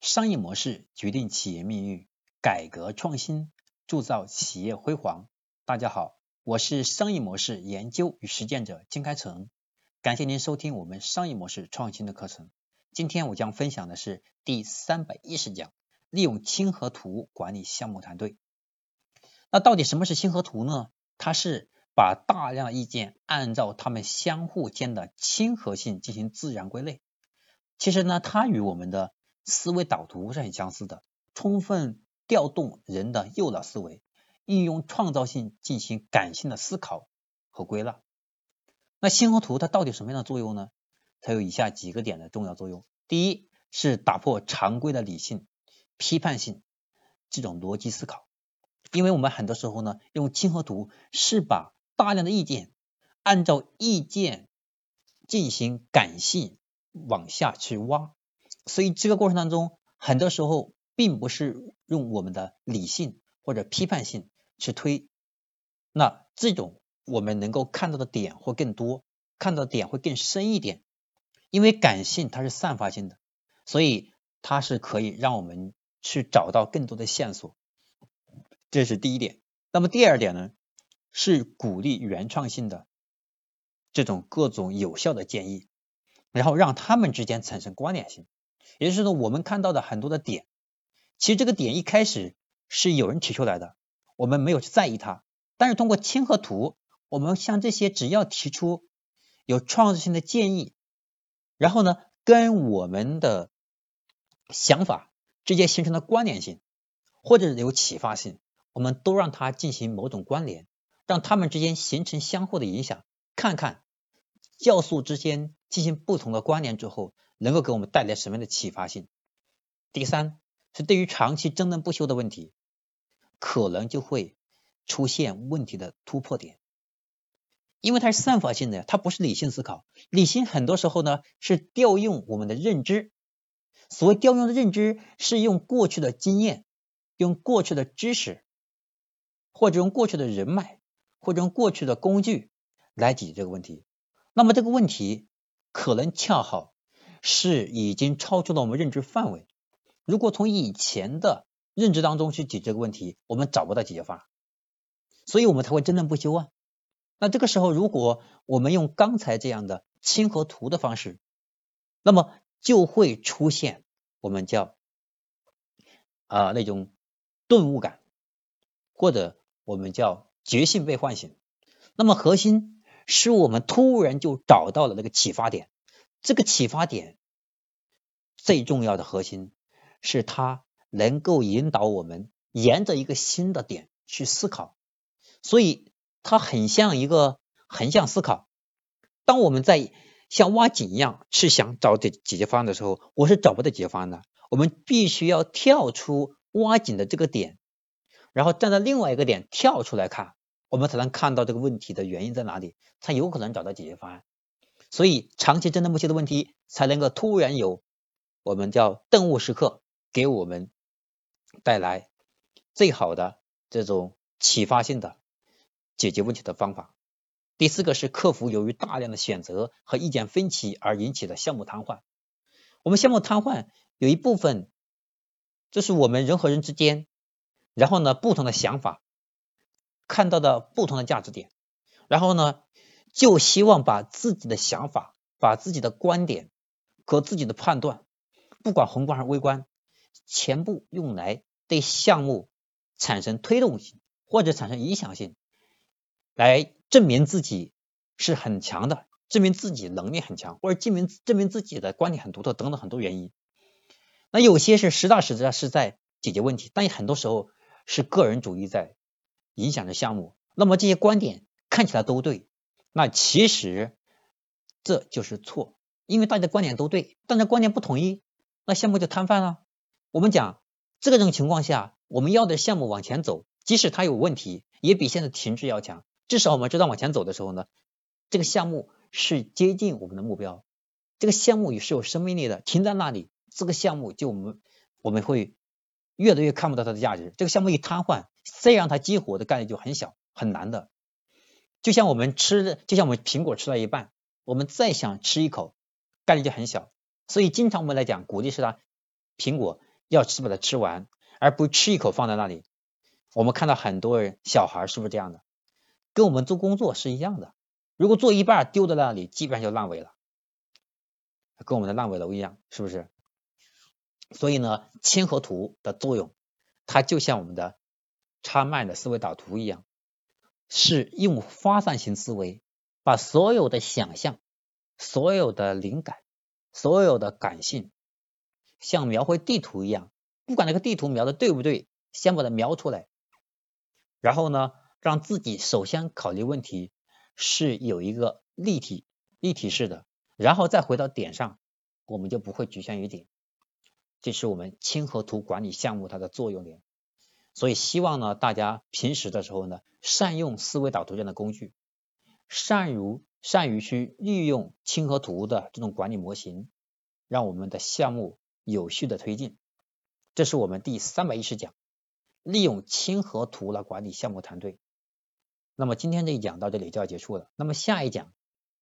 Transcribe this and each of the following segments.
商业模式决定企业命运，改革创新铸造企业辉煌。大家好，我是商业模式研究与实践者金开成，感谢您收听我们商业模式创新的课程。今天我将分享的是第三百一十讲，利用亲和图管理项目团队。那到底什么是亲和图呢？它是把大量意见按照它们相互间的亲和性进行自然归类。其实呢，它与我们的思维导图是很相似的，充分调动人的右脑思维，运用创造性进行感性的思考和归纳。那星河图它到底什么样的作用呢？它有以下几个点的重要作用。第一是打破常规的理性、批判性这种逻辑思考，因为我们很多时候呢，用亲和图是把大量的意见按照意见进行感性往下去挖。所以这个过程当中，很多时候并不是用我们的理性或者批判性去推，那这种我们能够看到的点会更多，看到的点会更深一点。因为感性它是散发性的，所以它是可以让我们去找到更多的线索，这是第一点。那么第二点呢，是鼓励原创性的这种各种有效的建议，然后让他们之间产生关联性。也就是说，我们看到的很多的点，其实这个点一开始是有人提出来的，我们没有去在意它。但是通过亲和图，我们像这些只要提出有创造性的建议，然后呢，跟我们的想法之间形成了关联性，或者有启发性，我们都让它进行某种关联，让他们之间形成相互的影响，看看酵素之间进行不同的关联之后。能够给我们带来什么样的启发性？第三是对于长期争论不休的问题，可能就会出现问题的突破点，因为它是散发性的，它不是理性思考。理性很多时候呢是调用我们的认知，所谓调用的认知是用过去的经验、用过去的知识，或者用过去的人脉，或者用过去的工具来解决这个问题。那么这个问题可能恰好。是已经超出了我们认知范围。如果从以前的认知当中去解这个问题，我们找不到解决方案，所以我们才会争论不休啊。那这个时候，如果我们用刚才这样的亲和图的方式，那么就会出现我们叫啊那种顿悟感，或者我们叫觉性被唤醒。那么核心是我们突然就找到了那个启发点。这个启发点最重要的核心是它能够引导我们沿着一个新的点去思考，所以它很像一个横向思考。当我们在像挖井一样去想找解解决方案的时候，我是找不到解决方案的。我们必须要跳出挖井的这个点，然后站在另外一个点跳出来看，我们才能看到这个问题的原因在哪里，才有可能找到解决方案。所以，长期争论不休的问题才能够突然有我们叫顿悟时刻，给我们带来最好的这种启发性的解决问题的方法。第四个是克服由于大量的选择和意见分歧而引起的项目瘫痪。我们项目瘫痪有一部分，就是我们人和人之间，然后呢不同的想法，看到的不同的价值点，然后呢。就希望把自己的想法、把自己的观点和自己的判断，不管宏观还是微观，全部用来对项目产生推动性或者产生影响性，来证明自己是很强的，证明自己能力很强，或者证明证明自己的观点很独特等等很多原因。那有些是实打实的是在解决问题，但很多时候是个人主义在影响着项目。那么这些观点看起来都对。那其实这就是错，因为大家观点都对，但是观点不统一，那项目就瘫痪了。我们讲这种情况下，我们要的项目往前走，即使它有问题，也比现在停滞要强。至少我们知道往前走的时候呢，这个项目是接近我们的目标，这个项目也是有生命力的。停在那里，这个项目就我们我们会越来越看不到它的价值。这个项目一瘫痪，再让它激活的概率就很小，很难的。就像我们吃，就像我们苹果吃到一半，我们再想吃一口，概率就很小。所以经常我们来讲，鼓励是它苹果要吃把它吃完，而不吃一口放在那里。我们看到很多人小孩是不是这样的？跟我们做工作是一样的，如果做一半丢在那里，基本上就烂尾了，跟我们的烂尾楼一样，是不是？所以呢，千和图的作用，它就像我们的插卖的思维导图一样，是用发散型思维，把所有的想象、所有的灵感、所有的感性，像描绘地图一样，不管那个地图描的对不对，先把它描出来，然后呢，让自己首先考虑问题是有一个立体、立体式的，然后再回到点上，我们就不会局限于点。这是我们清河图管理项目它的作用点，所以希望呢大家平时的时候呢善用思维导图这样的工具，善于善于去利用亲和图的这种管理模型，让我们的项目有序的推进。这是我们第三百一十讲，利用亲和图来管理项目团队。那么今天这一讲到这里就要结束了。那么下一讲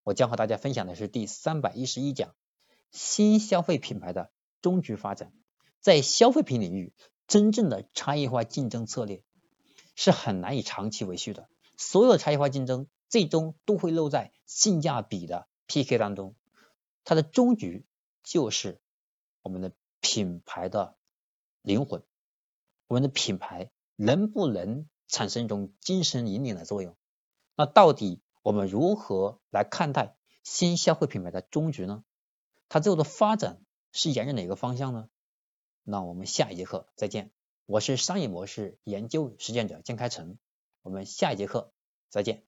我将和大家分享的是第三百一十一讲，新消费品牌的。终局发展，在消费品领域，真正的差异化竞争策略是很难以长期维续的。所有的差异化竞争最终都会落在性价比的 PK 当中。它的终局就是我们的品牌的灵魂，我们的品牌能不能产生一种精神引领的作用？那到底我们如何来看待新消费品牌的终局呢？它最后的发展？是沿着哪个方向呢？那我们下一节课再见。我是商业模式研究实践者江开成，我们下一节课再见。